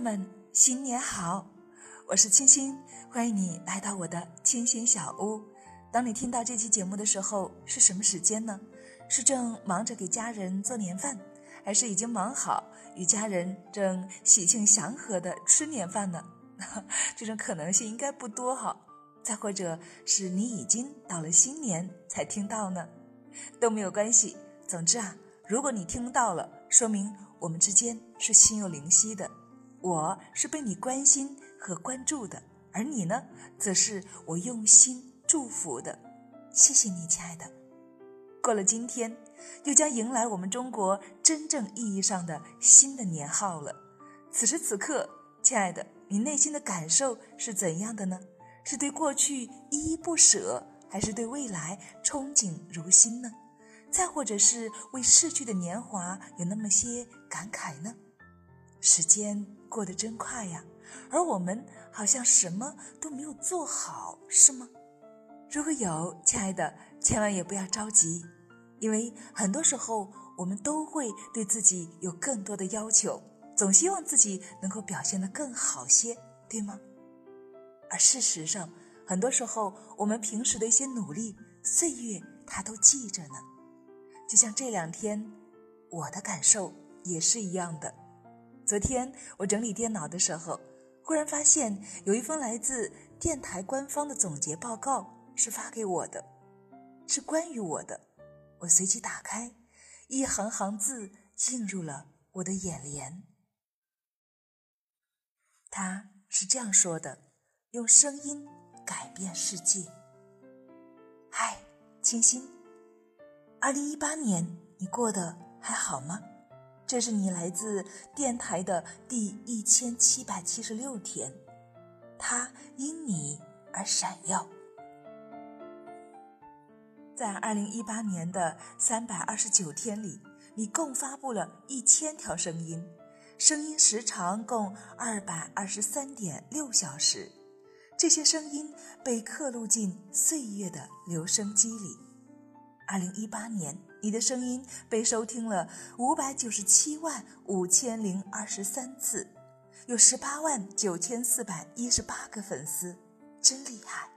们，新年好！我是清新，欢迎你来到我的清新小屋。当你听到这期节目的时候，是什么时间呢？是正忙着给家人做年饭，还是已经忙好与家人正喜庆祥和的吃年饭呢？这种可能性应该不多哈。再或者是你已经到了新年才听到呢，都没有关系。总之啊，如果你听到了，说明我们之间是心有灵犀的。我是被你关心和关注的，而你呢，则是我用心祝福的。谢谢你，亲爱的。过了今天，又将迎来我们中国真正意义上的新的年号了。此时此刻，亲爱的，你内心的感受是怎样的呢？是对过去依依不舍，还是对未来憧憬如新呢？再或者是为逝去的年华有那么些感慨呢？时间。过得真快呀，而我们好像什么都没有做好，是吗？如果有，亲爱的，千万也不要着急，因为很多时候我们都会对自己有更多的要求，总希望自己能够表现得更好些，对吗？而事实上，很多时候我们平时的一些努力，岁月它都记着呢。就像这两天，我的感受也是一样的。昨天我整理电脑的时候，忽然发现有一封来自电台官方的总结报告是发给我的，是关于我的。我随即打开，一行行字映入了我的眼帘。他是这样说的：“用声音改变世界。”嗨，清新，二零一八年你过得还好吗？这是你来自电台的第一千七百七十六天，它因你而闪耀。在二零一八年的三百二十九天里，你共发布了一千条声音，声音时长共二百二十三点六小时。这些声音被刻录进岁月的留声机里。二零一八年。你的声音被收听了五百九十七万五千零二十三次，有十八万九千四百一十八个粉丝，真厉害！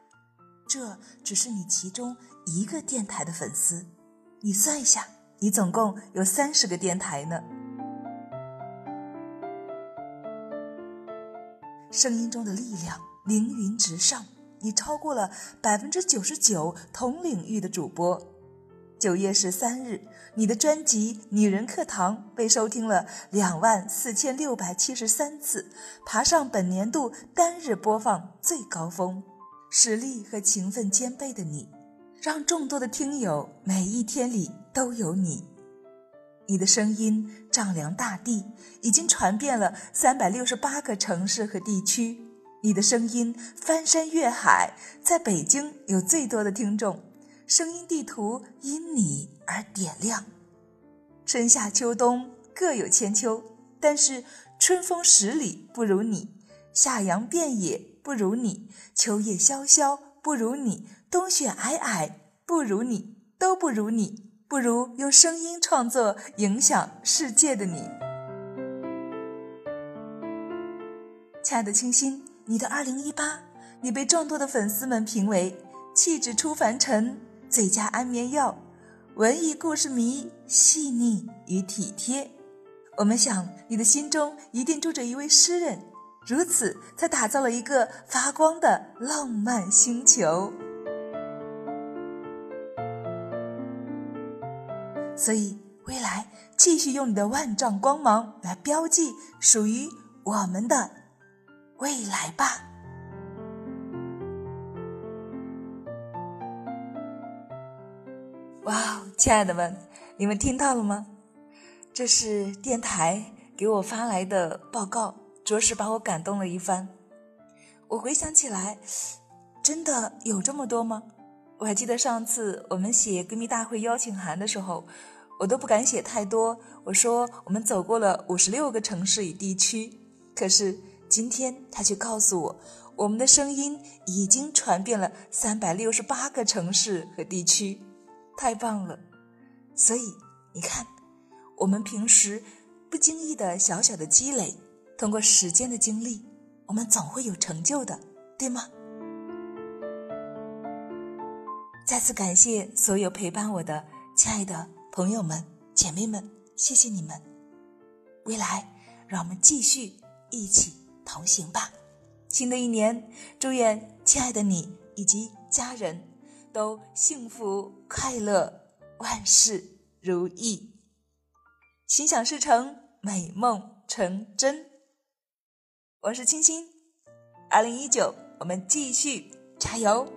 这只是你其中一个电台的粉丝，你算一下，你总共有三十个电台呢。声音中的力量凌云直上，你超过了百分之九十九同领域的主播。九月十三日，你的专辑《女人课堂》被收听了两万四千六百七十三次，爬上本年度单日播放最高峰。实力和勤奋兼备的你，让众多的听友每一天里都有你。你的声音丈量大地，已经传遍了三百六十八个城市和地区。你的声音翻山越海，在北京有最多的听众。声音地图因你而点亮，春夏秋冬各有千秋，但是春风十里不如你，夏阳遍野不如你，秋叶萧萧不如你，冬雪皑皑不如你，都不如你，不如用声音创作影响世界的你。亲爱的清新，你的二零一八，你被众多的粉丝们评为气质出凡尘。最佳安眠药，文艺故事迷，细腻与体贴。我们想，你的心中一定住着一位诗人，如此才打造了一个发光的浪漫星球。所以，未来继续用你的万丈光芒来标记属于我们的未来吧。哇，亲爱的们，你们听到了吗？这是电台给我发来的报告，着实把我感动了一番。我回想起来，真的有这么多吗？我还记得上次我们写闺蜜大会邀请函的时候，我都不敢写太多。我说我们走过了五十六个城市与地区，可是今天他却告诉我，我们的声音已经传遍了三百六十八个城市和地区。太棒了，所以你看，我们平时不经意的小小的积累，通过时间的经历，我们总会有成就的，对吗？再次感谢所有陪伴我的亲爱的朋友们、姐妹们，谢谢你们！未来，让我们继续一起同行吧。新的一年，祝愿亲爱的你以及家人都幸福快乐，万事如意，心想事成，美梦成真。我是青青，二零一九，我们继续加油！